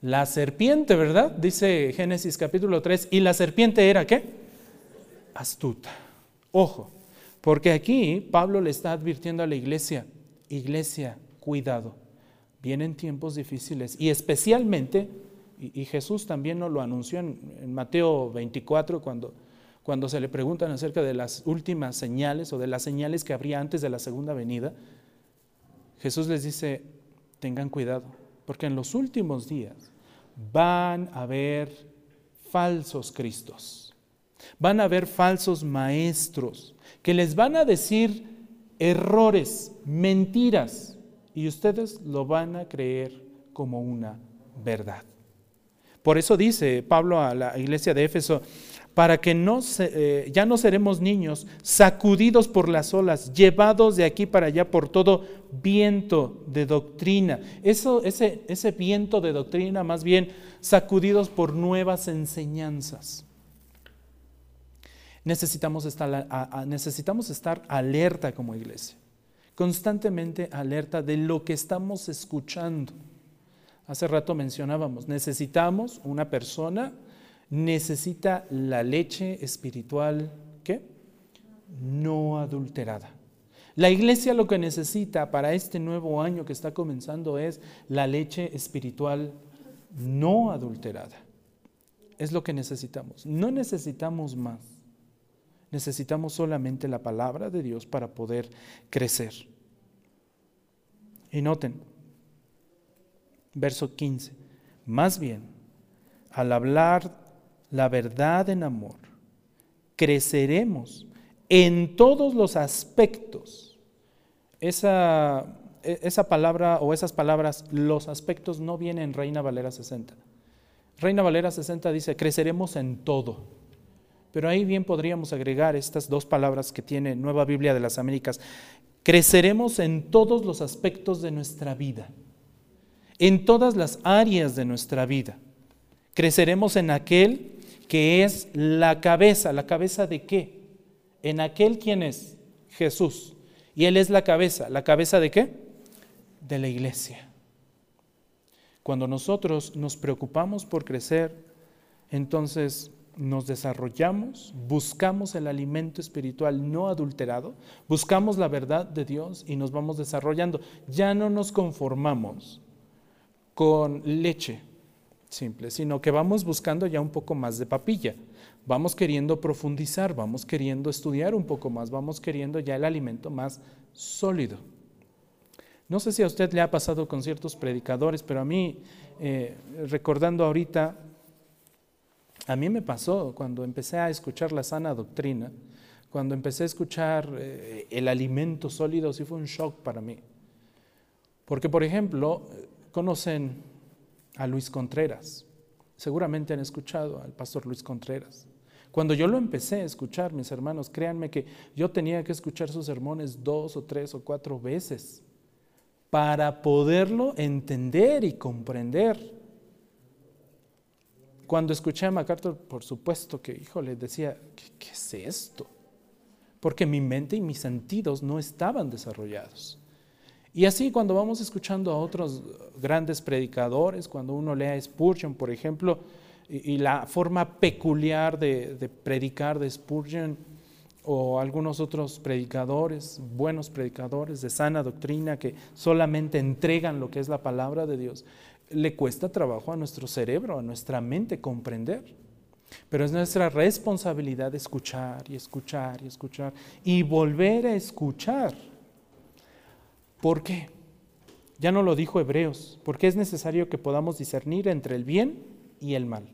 La serpiente, ¿verdad? Dice Génesis capítulo 3. ¿Y la serpiente era qué? Astuta. Ojo, porque aquí Pablo le está advirtiendo a la iglesia, iglesia, cuidado vienen tiempos difíciles y especialmente, y, Jesús también nos lo anunció en, Mateo 24 cuando, cuando se le preguntan acerca de las últimas señales o de las señales que habría antes de la segunda venida, Jesús les dice, tengan cuidado, porque en los últimos días van a haber falsos cristos, van a haber falsos maestros que les van a decir errores, mentiras, y ustedes lo van a creer como una verdad. Por eso dice Pablo a la iglesia de Éfeso, para que no eh, ya no seremos niños sacudidos por las olas, llevados de aquí para allá por todo viento de doctrina. Eso, ese, ese viento de doctrina, más bien sacudidos por nuevas enseñanzas. Necesitamos estar, necesitamos estar alerta como iglesia constantemente alerta de lo que estamos escuchando. Hace rato mencionábamos, necesitamos una persona, necesita la leche espiritual, ¿qué? No adulterada. La iglesia lo que necesita para este nuevo año que está comenzando es la leche espiritual no adulterada. Es lo que necesitamos. No necesitamos más. Necesitamos solamente la palabra de Dios para poder crecer. Y noten, verso 15, más bien, al hablar la verdad en amor, creceremos en todos los aspectos. Esa, e, esa palabra o esas palabras, los aspectos, no vienen en Reina Valera 60. Reina Valera 60 dice, creceremos en todo. Pero ahí bien podríamos agregar estas dos palabras que tiene Nueva Biblia de las Américas. Creceremos en todos los aspectos de nuestra vida, en todas las áreas de nuestra vida. Creceremos en aquel que es la cabeza. ¿La cabeza de qué? en aquel quien es Jesús. Y Él es la cabeza. ¿La cabeza de qué? De la iglesia. Cuando nosotros nos preocupamos por crecer, entonces nos desarrollamos, buscamos el alimento espiritual no adulterado, buscamos la verdad de Dios y nos vamos desarrollando. Ya no nos conformamos con leche simple, sino que vamos buscando ya un poco más de papilla vamos queriendo profundizar, vamos queriendo estudiar un poco más, vamos queriendo ya el alimento más sólido. No sé si a usted le ha pasado con ciertos predicadores, pero a mí, eh, recordando ahorita, a mí me pasó cuando empecé a escuchar la sana doctrina, cuando empecé a escuchar eh, el alimento sólido, sí fue un shock para mí. Porque, por ejemplo, conocen a Luis Contreras, seguramente han escuchado al pastor Luis Contreras. Cuando yo lo empecé a escuchar, mis hermanos, créanme que yo tenía que escuchar sus sermones dos o tres o cuatro veces para poderlo entender y comprender. Cuando escuché a MacArthur, por supuesto que, híjole, decía, ¿qué, es esto? Porque mi mente y mis sentidos no estaban desarrollados. Y así cuando vamos escuchando a otros grandes predicadores, cuando uno lee a Spurgeon, por ejemplo, y, la forma peculiar de, predicar de Spurgeon o algunos otros predicadores, buenos predicadores de sana doctrina que solamente entregan lo que es la palabra de Dios, le cuesta trabajo a nuestro cerebro, a nuestra mente comprender. Pero es nuestra responsabilidad escuchar y escuchar y escuchar y volver a escuchar. ¿Por qué? Ya no lo dijo Hebreos, porque es necesario que podamos discernir entre el bien y el mal.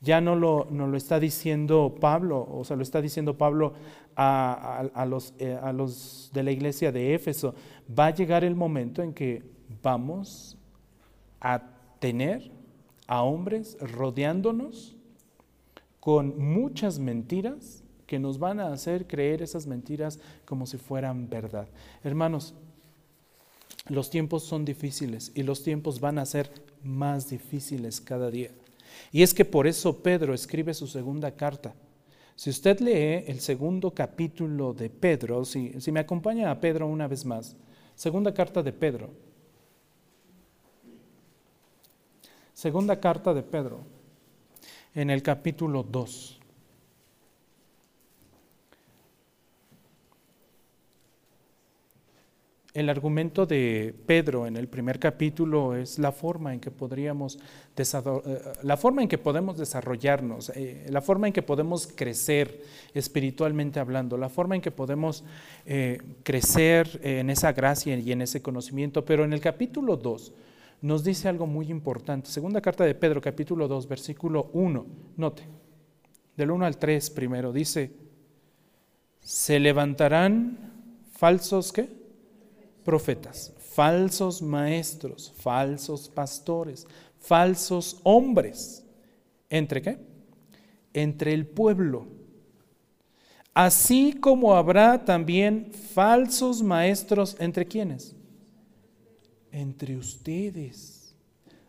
Ya no lo, lo está diciendo Pablo, o sea, lo está diciendo Pablo a, los, eh, a los de la iglesia de Éfeso. Va a llegar el momento en que vamos a tener a hombres rodeándonos con muchas mentiras que nos van a hacer creer esas mentiras como si fueran verdad. Hermanos, los tiempos son difíciles y los tiempos van a ser más difíciles cada día. Y es que por eso Pedro escribe su segunda carta. Si usted lee el segundo capítulo de Pedro, si, me acompaña a Pedro una vez más, segunda carta de Pedro, segunda carta de Pedro, en el capítulo 2. El argumento de Pedro en el primer capítulo es la forma en que podríamos eh, la forma en que podemos desarrollarnos, eh, la forma en que podemos crecer espiritualmente hablando, la forma en que podemos eh, crecer en esa gracia y en ese conocimiento. Pero en el capítulo 2 nos dice algo muy importante. Segunda carta de Pedro, capítulo 2, versículo 1. Note, del 1 al 3 primero, dice, se levantarán falsos, ¿qué? profetas, falsos maestros, falsos pastores, falsos hombres. ¿Entre qué? Entre el pueblo. Así como habrá también falsos maestros entre quienes? Entre ustedes.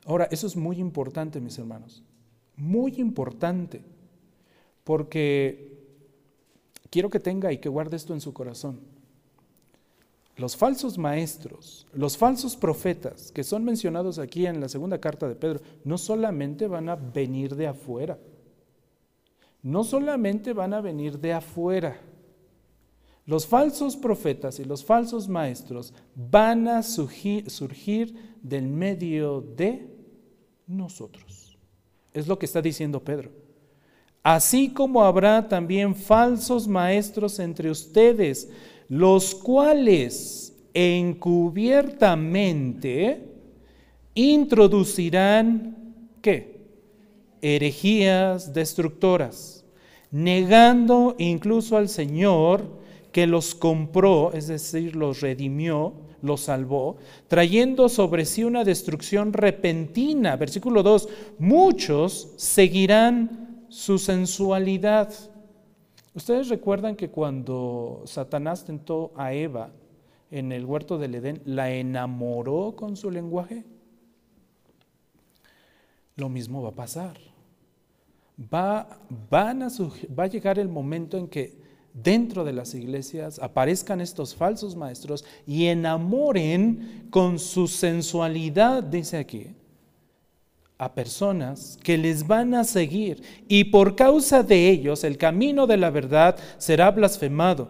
Ahora, eso es muy importante, mis hermanos. Muy importante. Porque quiero que tenga y que guarde esto en su corazón. los falsos maestros, los falsos profetas que son mencionados aquí en la segunda carta de Pedro, no solamente van a venir de afuera, no solamente van a venir de afuera. Los falsos profetas y los falsos maestros van a surgir, del medio de nosotros. Es lo que está diciendo Pedro. Así como habrá también falsos maestros entre ustedes, los cuales encubiertamente introducirán, ¿qué? Herejías destructoras, negando incluso al Señor que los compró, es decir, los redimió, los salvó, trayendo sobre sí una destrucción repentina. Versículo 2, muchos seguirán su sensualidad Ustedes recuerdan que cuando Satanás tentó a Eva en el huerto del Edén, la enamoró con su lenguaje. Lo mismo va a pasar. Va, van a va a llegar el momento en que dentro de las iglesias aparezcan estos falsos maestros y enamoren con su sensualidad, dice aquí, a personas que les van a seguir y por causa de ellos el camino de la verdad será blasfemado.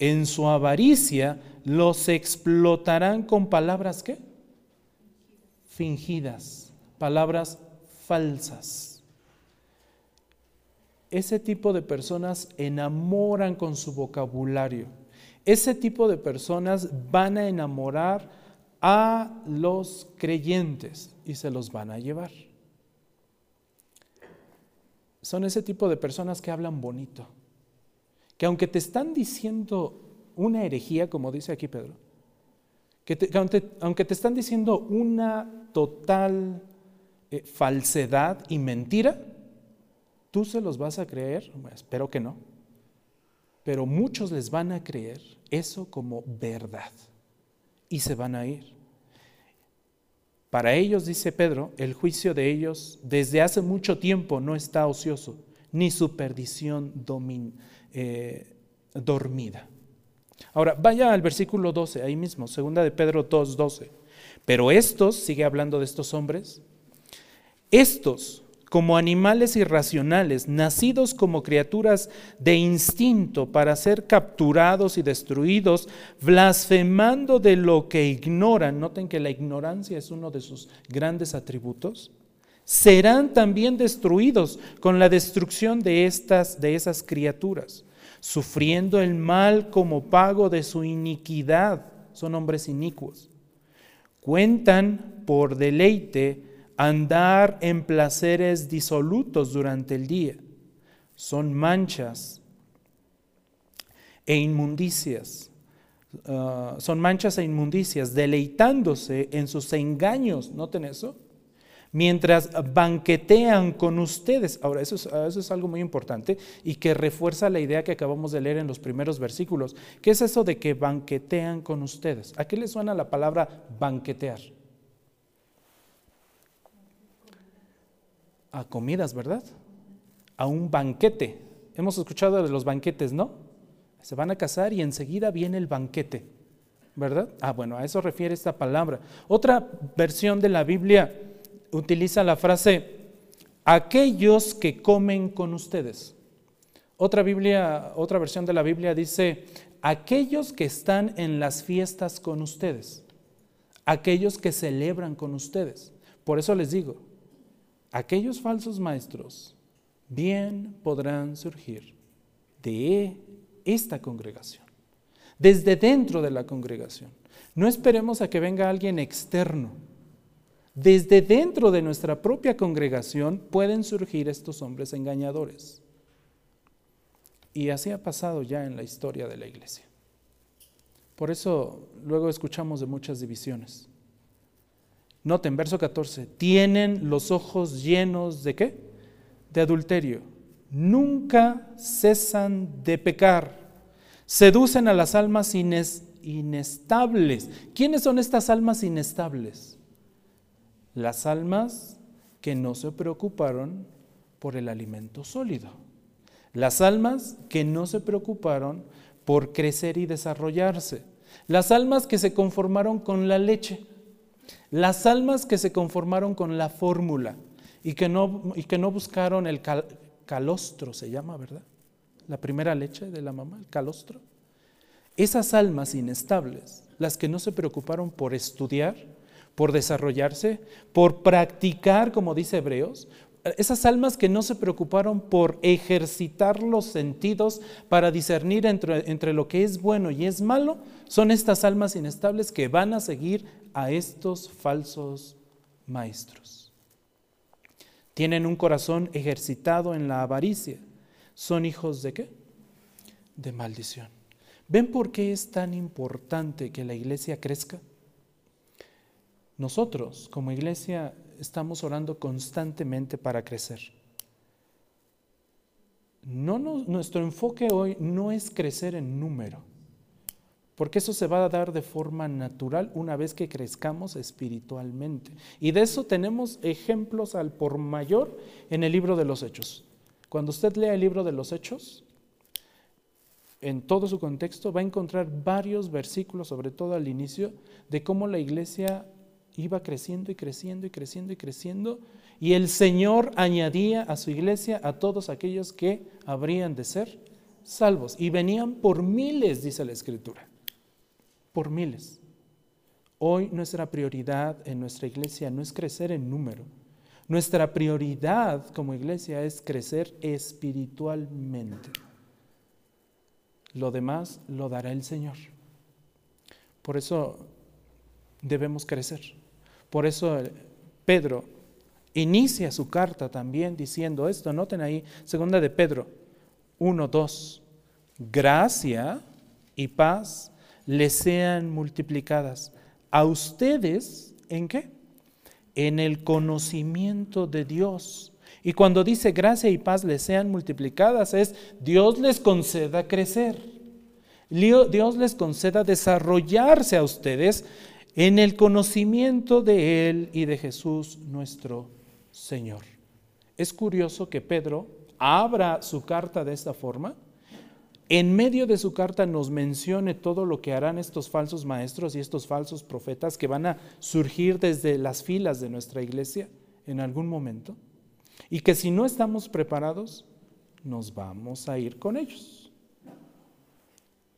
En su avaricia los explotarán con palabras ¿qué? Fingidas, palabras falsas. Ese tipo de personas enamoran con su vocabulario. Ese tipo de personas van a enamorar a los creyentes y se los van a llevar. Son ese tipo de personas que hablan bonito, que aunque te están diciendo una herejía, como dice aquí Pedro, que, aunque, te están diciendo una total eh, falsedad y mentira, tú se los vas a creer, espero que no, pero muchos les van a creer eso como verdad y se van a ir. Para ellos, dice Pedro, el juicio de ellos desde hace mucho tiempo no está ocioso, ni su perdición eh, dormida. Ahora, vaya al versículo 12, ahí mismo, segunda de Pedro 2, 12. Pero estos, sigue hablando de estos hombres, estos como animales irracionales, nacidos como criaturas de instinto para ser capturados y destruidos, blasfemando de lo que ignoran, noten que la ignorancia es uno de sus grandes atributos, serán también destruidos con la destrucción de estas de esas criaturas, sufriendo el mal como pago de su iniquidad. Son hombres inicuos. Cuentan por deleite andar en placeres disolutos durante el día. Son manchas e inmundicias. Ah, son manchas e inmundicias, deleitándose en sus engaños. ¿Noten eso? Mientras banquetean con ustedes. Ahora, eso es, eso es algo muy importante y que refuerza la idea que acabamos de leer en los primeros versículos. ¿Qué es eso de que banquetean con ustedes? ¿A qué le suena la palabra banquetear? A comidas, ¿verdad? A un banquete. Hemos escuchado de los banquetes, ¿no? Se van a casar y enseguida viene el banquete, ¿verdad? Ah, bueno, a eso refiere esta palabra. Otra versión de la Biblia utiliza la frase aquellos que comen con ustedes. Otra Biblia, otra versión de la Biblia dice aquellos que están en las fiestas con ustedes, aquellos que celebran con ustedes. Por eso les digo, aquellos falsos maestros bien podrán surgir de esta congregación, desde dentro de la congregación. No esperemos a que venga alguien externo. Desde dentro de nuestra propia congregación pueden surgir estos hombres engañadores. Y así ha pasado ya en la historia de la iglesia. Por eso luego escuchamos de muchas divisiones. Noten, verso 14, tienen los ojos llenos de qué? De adulterio. Nunca cesan de pecar. Seducen a las almas inestables. ¿Quiénes son estas almas inestables? Las almas que no se preocuparon por el alimento sólido. Las almas que no se preocuparon por crecer y desarrollarse las almas que se conformaron con la leche, las almas que se conformaron con la fórmula y que no, y que no buscaron el calostro, se llama, ¿verdad? La primera leche de la mamá, el calostro. Esas almas inestables, las que no se preocuparon por estudiar, por desarrollarse, por practicar, como dice Hebreos, esas almas que no se preocuparon por ejercitar los sentidos para discernir entre, entre, lo que es bueno y es malo, son estas almas inestables que van a seguir a estos falsos maestros. Tienen un corazón ejercitado en la avaricia. ¿Son hijos de qué? De maldición. ¿Ven por qué es tan importante que la iglesia crezca? Nosotros como iglesia estamos orando constantemente para crecer. No, nuestro enfoque hoy no es crecer en número, porque eso se va a dar de forma natural una vez que crezcamos espiritualmente. Y de eso tenemos ejemplos al por mayor en el libro de los Hechos. Cuando usted lea el libro de los Hechos, en todo su contexto, va a encontrar varios versículos, sobre todo al inicio, de cómo la iglesia iba creciendo y creciendo y creciendo y creciendo, y el Señor añadía a su iglesia a todos aquellos que habrían de ser salvos. Y venían por miles, dice la Escritura, por miles. Hoy nuestra prioridad en nuestra iglesia no es crecer en número. Nuestra prioridad como iglesia es crecer espiritualmente. Lo demás lo dará el Señor. Por eso debemos crecer. Por eso eh, Pedro inicia su carta también diciendo esto. Noten ahí, segunda de Pedro 1, 2. Gracia y paz les sean multiplicadas. A ustedes, ¿en qué? En el conocimiento de Dios. Y cuando dice gracia y paz les sean multiplicadas, es Dios les conceda crecer. Dios les conceda desarrollarse a ustedes en el conocimiento de Él y de Jesús nuestro Señor. Es curioso que Pedro abra su carta de esta forma. En medio de su carta nos mencione todo lo que harán estos falsos maestros y estos falsos profetas que van a surgir desde las filas de nuestra iglesia en algún momento. Y que si no estamos preparados, nos vamos a ir con ellos.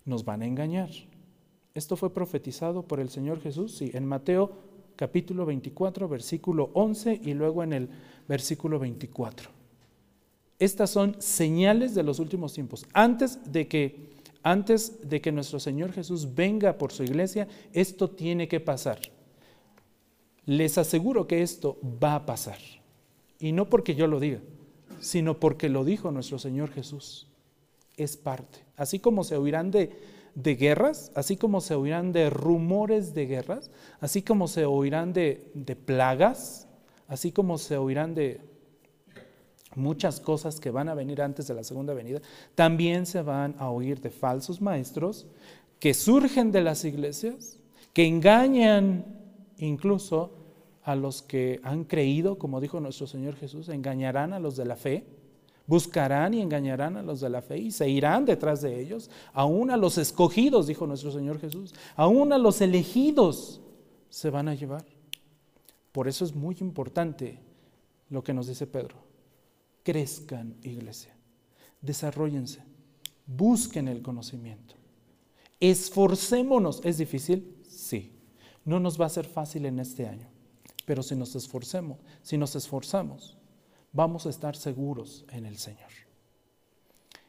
Nos van a engañar. Esto fue profetizado por el Señor Jesús, sí, en Mateo capítulo 24, versículo 11 y luego en el versículo 24. Estas son señales de los últimos tiempos. Antes de que antes de que nuestro Señor Jesús venga por su iglesia, esto tiene que pasar. Les aseguro que esto va a pasar. Y no porque yo lo diga, sino porque lo dijo nuestro Señor Jesús. Es parte. Así como se oirán de de guerras, así como se oirán de rumores de guerras, así como se oirán de, de plagas, así como se oirán de muchas cosas que van a venir antes de la segunda venida, también se van a oír de falsos maestros que surgen de las iglesias, que engañan incluso a los que han creído, como dijo nuestro Señor Jesús, engañarán a los de la fe Buscarán y engañarán a los de la fe y se irán detrás de ellos, aún a los escogidos, dijo nuestro Señor Jesús, aún a los elegidos se van a llevar. Por eso es muy importante lo que nos dice Pedro. Crezcan, iglesia, desarrollense, busquen el conocimiento. Esforcémonos. ¿Es difícil? Sí. No nos va a ser fácil en este año, pero si nos esforcemos, si nos esforzamos, vamos a estar seguros en el Señor.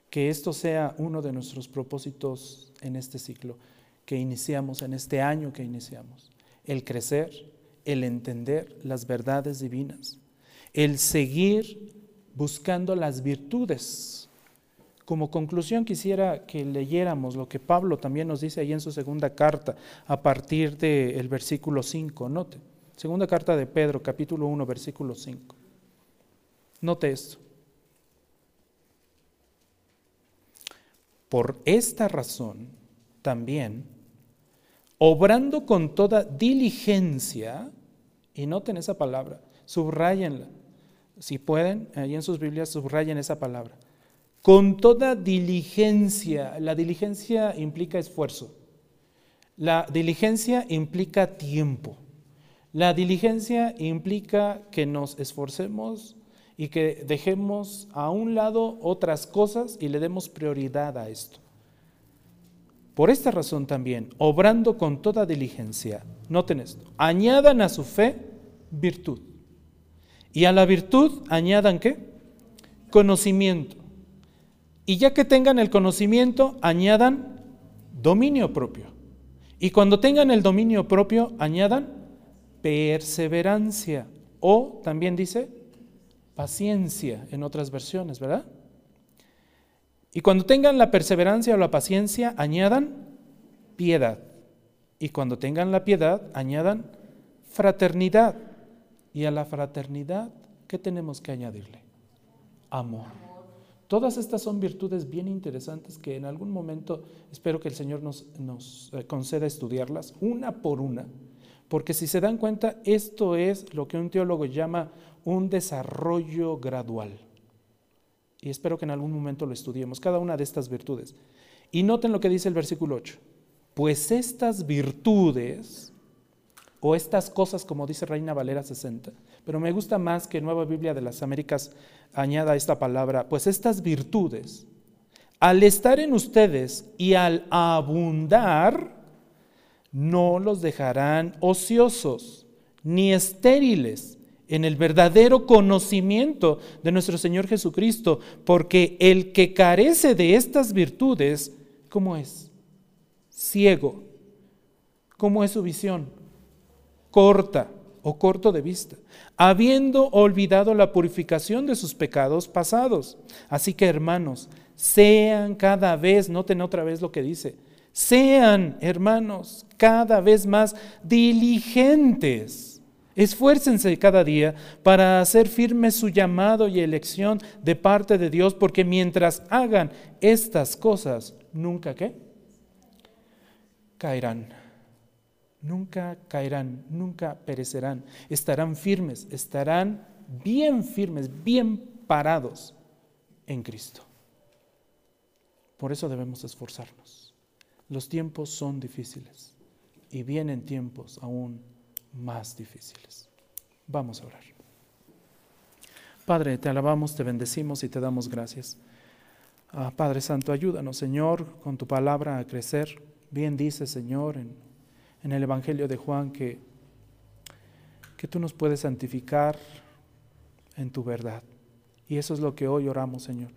Que esto sea uno de nuestros propósitos en este ciclo que iniciamos, en este año que iniciamos. El crecer, el entender las verdades divinas, el seguir buscando las virtudes. Como conclusión quisiera que leyéramos lo que Pablo también nos dice ahí en su segunda carta a partir del versículo 5. Note, segunda carta de Pedro, capítulo 1, versículo 5. Note esto. Por esta razón, también, obrando con toda diligencia, y noten esa palabra, subrayenla, si pueden, ahí en sus Biblias subrayen esa palabra. Con toda diligencia, la diligencia implica esfuerzo. La diligencia implica tiempo. La diligencia implica que nos esforcemos y que dejemos a un lado otras cosas y le demos prioridad a esto. Por esta razón también, obrando con toda diligencia, noten esto, añadan a su fe virtud. Y a la virtud añadan qué? Conocimiento. Y ya que tengan el conocimiento, añadan dominio propio. Y cuando tengan el dominio propio, añadan perseverancia. O también dice paciencia en otras versiones, ¿verdad? Y cuando tengan la perseverancia o la paciencia, añadan piedad. Y cuando tengan la piedad, añadan fraternidad. Y a la fraternidad, ¿qué tenemos que añadirle? Amor. Todas estas son virtudes bien interesantes que en algún momento espero que el Señor nos, nos eh, conceda estudiarlas una por una, porque si se dan cuenta, esto es lo que un teólogo llama un desarrollo gradual. Y espero que en algún momento lo estudiemos, cada una de estas virtudes. Y noten lo que dice el versículo 8. Pues estas virtudes, o estas cosas, como dice Reina Valera 60, pero me gusta más que Nueva Biblia de las Américas añada esta palabra, pues estas virtudes, al estar en ustedes y al abundar, no los dejarán ociosos ni estériles en el verdadero conocimiento de nuestro Señor Jesucristo, porque el que carece de estas virtudes, ¿cómo es? Ciego. ¿Cómo es su visión? Corta o corto de vista, habiendo olvidado la purificación de sus pecados pasados. Así que hermanos, sean cada vez, noten otra vez lo que dice, sean hermanos cada vez más diligentes Esfuércense cada día para hacer firme su llamado y elección de parte de Dios, porque mientras hagan estas cosas, nunca qué? Caerán. Nunca caerán, nunca perecerán. Estarán firmes, estarán bien firmes, bien parados en Cristo. Por eso debemos esforzarnos. Los tiempos son difíciles y vienen tiempos aún más difíciles. Vamos a orar. Padre, te alabamos, te bendecimos y te damos gracias. Ah, Padre Santo, ayúdanos, Señor, con tu palabra a crecer. Bien dice, Señor, en, en el Evangelio de Juan que, que tú nos puedes santificar en tu verdad. Y eso es lo que hoy oramos, Señor.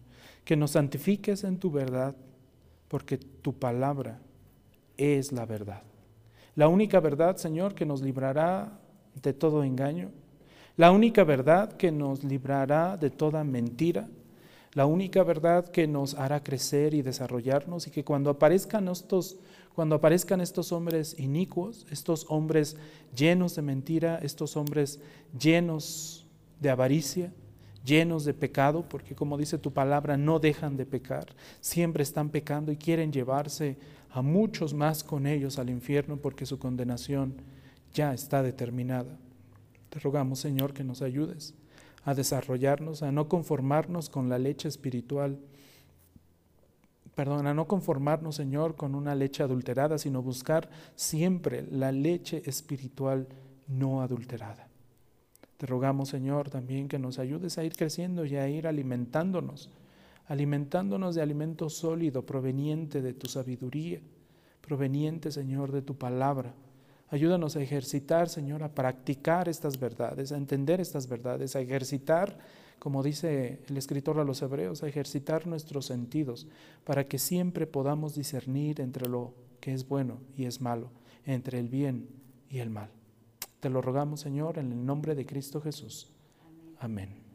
Que nos santifiques en tu verdad, porque tu palabra es la verdad. La única verdad, Señor, que nos librará de todo engaño. La única verdad que nos librará de toda mentira. La única verdad que nos hará crecer y desarrollarnos y que cuando aparezcan estos cuando aparezcan estos hombres inicuos, estos hombres llenos de mentira, estos hombres llenos de avaricia, llenos de pecado, porque como dice tu palabra, no dejan de pecar, siempre están pecando y quieren llevarse a muchos más con ellos al infierno porque su condenación ya está determinada. Te rogamos, Señor, que nos ayudes a desarrollarnos, a no conformarnos con la leche espiritual, perdón, a no conformarnos, Señor, con una leche adulterada, sino buscar siempre la leche espiritual no adulterada. Te rogamos, Señor, también que nos ayudes a ir creciendo y a ir alimentándonos alimentándonos de alimento sólido proveniente de tu sabiduría, proveniente, Señor, de tu palabra. Ayúdanos a ejercitar, Señor, a practicar estas verdades, a entender estas verdades, a ejercitar, como dice el escritor a los hebreos, a ejercitar nuestros sentidos para que siempre podamos discernir entre lo que es bueno y es malo, entre el bien y el mal. Te lo rogamos, Señor, en el nombre de Cristo Jesús. Amén.